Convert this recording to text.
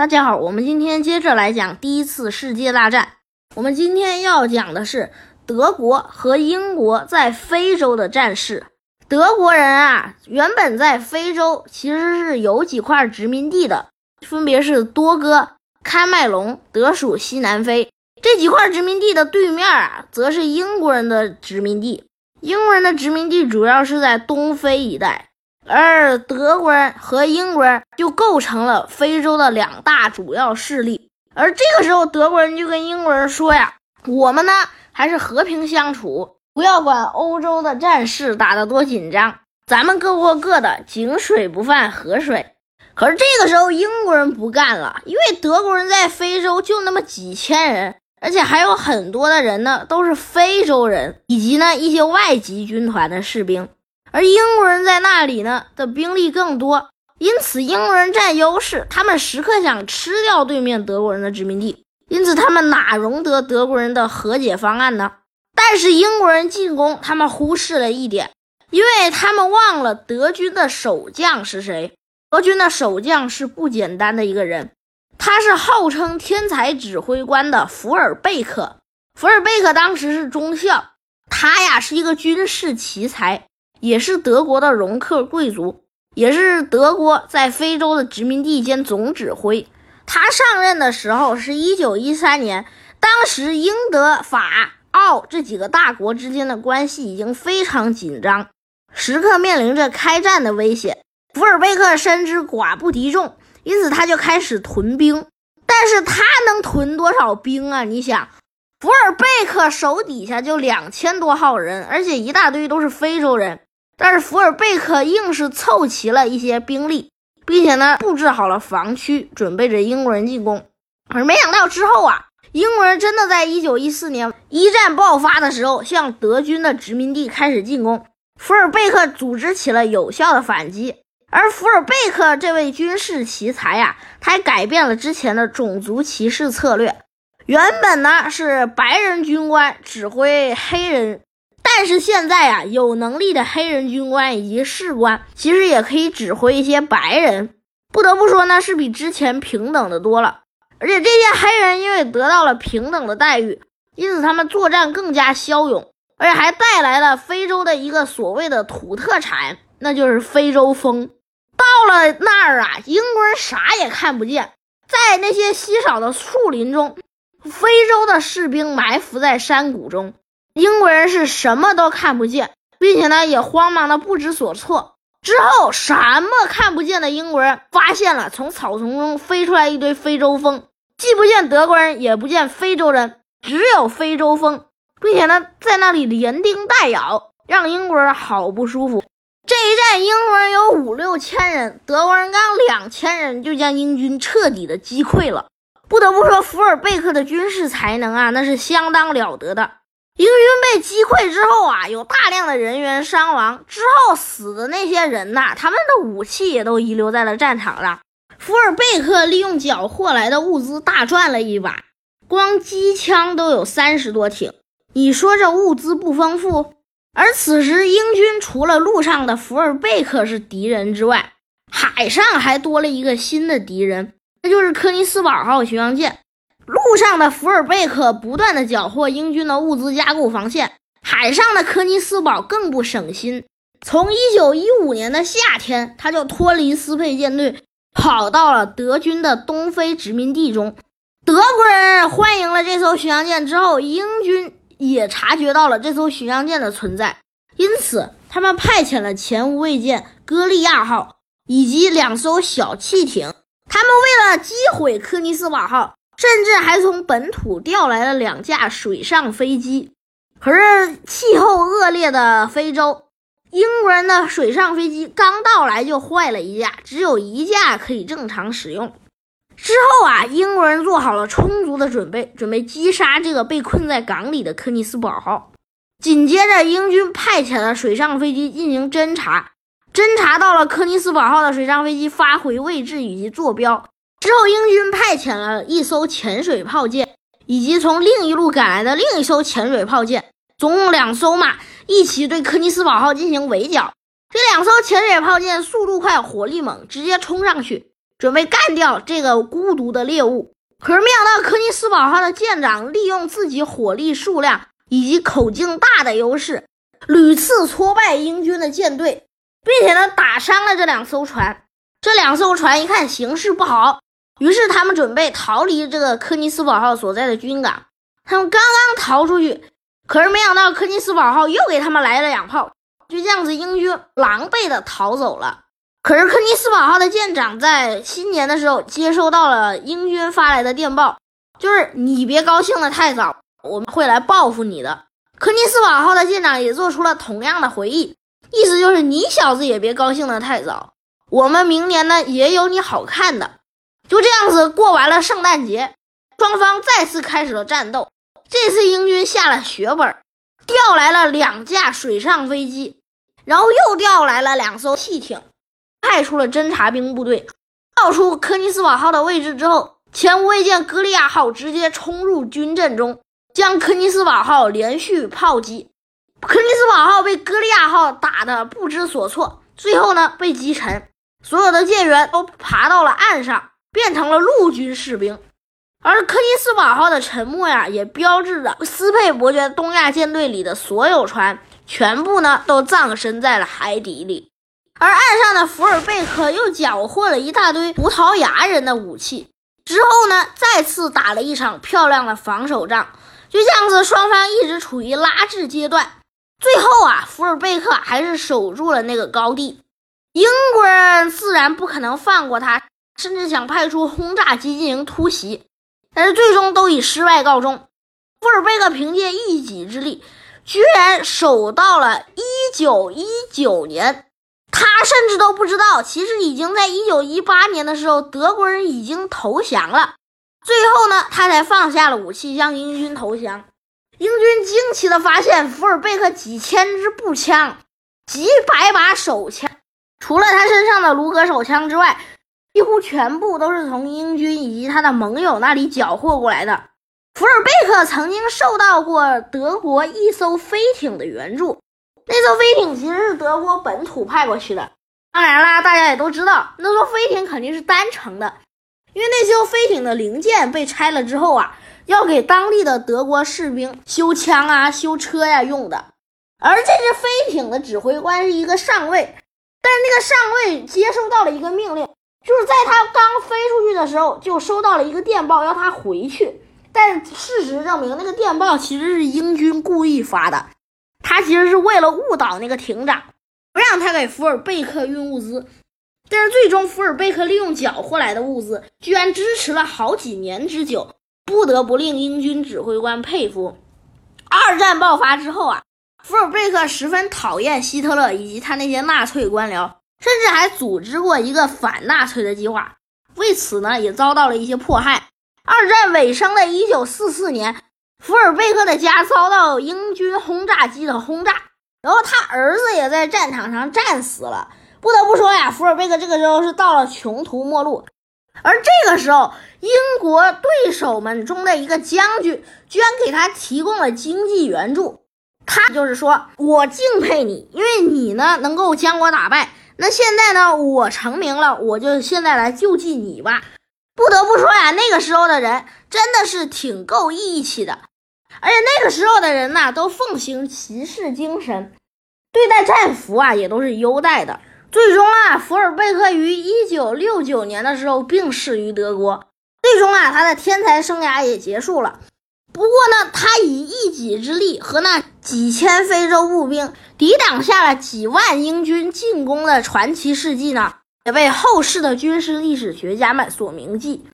大家好，我们今天接着来讲第一次世界大战。我们今天要讲的是德国和英国在非洲的战事。德国人啊，原本在非洲其实是有几块殖民地的，分别是多哥、喀麦隆，德属西南非。这几块殖民地的对面啊，则是英国人的殖民地。英国人的殖民地主要是在东非一带。而德国人和英国人就构成了非洲的两大主要势力。而这个时候，德国人就跟英国人说呀：“我们呢还是和平相处，不要管欧洲的战事打得多紧张，咱们各过各的，井水不犯河水。”可是这个时候，英国人不干了，因为德国人在非洲就那么几千人，而且还有很多的人呢都是非洲人，以及呢一些外籍军团的士兵。而英国人在那里呢的兵力更多，因此英国人占优势。他们时刻想吃掉对面德国人的殖民地，因此他们哪容得德国人的和解方案呢？但是英国人进攻，他们忽视了一点，因为他们忘了德军的守将是谁。德军的守将是不简单的一个人，他是号称天才指挥官的福尔贝克。福尔贝克当时是中校，他呀是一个军事奇才。也是德国的容克贵族，也是德国在非洲的殖民地兼总指挥。他上任的时候是一九一三年，当时英德法澳这几个大国之间的关系已经非常紧张，时刻面临着开战的危险。福尔贝克深知寡不敌众，因此他就开始屯兵。但是他能屯多少兵啊？你想，福尔贝克手底下就两千多号人，而且一大堆都是非洲人。但是福尔贝克硬是凑齐了一些兵力，并且呢布置好了防区，准备着英国人进攻。可是没想到之后啊，英国人真的在一九一四年一战爆发的时候，向德军的殖民地开始进攻。福尔贝克组织起了有效的反击。而福尔贝克这位军事奇才呀，他还改变了之前的种族歧视策略。原本呢是白人军官指挥黑人。但是现在啊，有能力的黑人军官以及士官其实也可以指挥一些白人。不得不说呢，是比之前平等的多了。而且这些黑人因为得到了平等的待遇，因此他们作战更加骁勇，而且还带来了非洲的一个所谓的土特产，那就是非洲风。到了那儿啊，英国人啥也看不见，在那些稀少的树林中，非洲的士兵埋伏在山谷中。英国人是什么都看不见，并且呢也慌忙的不知所措。之后什么看不见的英国人发现了从草丛中飞出来一堆非洲蜂，既不见德国人，也不见非洲人，只有非洲蜂，并且呢在那里连叮带咬，让英国人好不舒服。这一战英国人有五六千人，德国人刚两千人就将英军彻底的击溃了。不得不说，福尔贝克的军事才能啊，那是相当了得的。英军被击溃之后啊，有大量的人员伤亡。之后死的那些人呐，他们的武器也都遗留在了战场上。福尔贝克利用缴获来的物资大赚了一把，光机枪都有三十多挺。你说这物资不丰富？而此时英军除了陆上的福尔贝克是敌人之外，海上还多了一个新的敌人，那就是科尼斯堡号巡洋舰。陆上的福尔贝克不断的缴获英军的物资，加固防线；海上的科尼斯堡更不省心。从一九一五年的夏天，他就脱离斯佩舰队，跑到了德军的东非殖民地中。德国人欢迎了这艘巡洋舰之后，英军也察觉到了这艘巡洋舰的存在，因此他们派遣了前无畏舰“歌利亚号”以及两艘小汽艇。他们为了击毁科尼斯堡号。甚至还从本土调来了两架水上飞机，可是气候恶劣的非洲，英国人的水上飞机刚到来就坏了一架，只有一架可以正常使用。之后啊，英国人做好了充足的准备，准备击杀这个被困在港里的科尼斯堡号。紧接着，英军派遣了水上飞机进行侦察，侦察到了科尼斯堡号的水上飞机发回位置以及坐标。之后，英军派遣了一艘潜水炮舰，以及从另一路赶来的另一艘潜水炮舰，总共两艘嘛，一起对科尼斯堡号进行围剿。这两艘潜水炮舰速度快，火力猛，直接冲上去，准备干掉这个孤独的猎物。可是没想到，科尼斯堡号的舰长利用自己火力数量以及口径大的优势，屡次挫败英军的舰队，并且呢打伤了这两艘船。这两艘船一看形势不好，于是他们准备逃离这个科尼斯堡号所在的军港。他们刚刚逃出去，可是没想到科尼斯堡号又给他们来了两炮，就这样子，英军狼狈的逃走了。可是科尼斯堡号的舰长在新年的时候接收到了英军发来的电报，就是你别高兴的太早，我们会来报复你的。科尼斯堡号的舰长也做出了同样的回忆，意思就是你小子也别高兴的太早。我们明年呢也有你好看的，就这样子过完了圣诞节，双方再次开始了战斗。这次英军下了血本，调来了两架水上飞机，然后又调来了两艘汽艇，派出了侦察兵部队，调出科尼斯堡号的位置之后，前无畏舰歌利亚号直接冲入军阵中，将科尼斯堡号连续炮击。科尼斯堡号被歌利亚号打得不知所措，最后呢被击沉。所有的舰员都爬到了岸上，变成了陆军士兵。而科尼斯堡号的沉没呀，也标志着斯佩伯爵东亚舰队里的所有船全部呢都葬身在了海底里。而岸上的福尔贝克又缴获了一大堆葡萄牙人的武器，之后呢再次打了一场漂亮的防守仗。就这样子，双方一直处于拉锯阶段。最后啊，福尔贝克还是守住了那个高地。英国人自然不可能放过他，甚至想派出轰炸机进行突袭，但是最终都以失败告终。福尔贝克凭借一己之力，居然守到了一九一九年。他甚至都不知道，其实已经在一九一八年的时候，德国人已经投降了。最后呢，他才放下了武器，向英军投降。英军惊奇地发现，福尔贝克几千支步枪，几百把手枪。除了他身上的卢格手枪之外，几乎全部都是从英军以及他的盟友那里缴获过来的。福尔贝克曾经受到过德国一艘飞艇的援助，那艘飞艇其实是德国本土派过去的。当然啦，大家也都知道，那艘飞艇肯定是单程的，因为那艘飞艇的零件被拆了之后啊，要给当地的德国士兵修枪啊、修车呀用的。而这只飞艇的指挥官是一个上尉。但是那个上尉接收到了一个命令，就是在他刚飞出去的时候，就收到了一个电报，要他回去。但事实证明，那个电报其实是英军故意发的，他其实是为了误导那个艇长，不让他给福尔贝克运物资。但是最终，福尔贝克利用缴获来的物资，居然支持了好几年之久，不得不令英军指挥官佩服。二战爆发之后啊。福尔贝克十分讨厌希特勒以及他那些纳粹官僚，甚至还组织过一个反纳粹的计划。为此呢，也遭到了一些迫害。二战尾声的一九四四年，福尔贝克的家遭到英军轰炸机的轰炸，然后他儿子也在战场上战死了。不得不说呀，福尔贝克这个时候是到了穷途末路。而这个时候，英国对手们中的一个将军居然给他提供了经济援助。他就是说，我敬佩你，因为你呢能够将我打败。那现在呢，我成名了，我就现在来救济你吧。不得不说呀，那个时候的人真的是挺够义气的，而且那个时候的人呢，都奉行骑士精神，对待战俘啊也都是优待的。最终啊，福尔贝克于一九六九年的时候病逝于德国，最终啊，他的天才生涯也结束了。不过呢，他以一己之力和那几千非洲步兵抵挡下了几万英军进攻的传奇事迹呢，也被后世的军事历史学家们所铭记。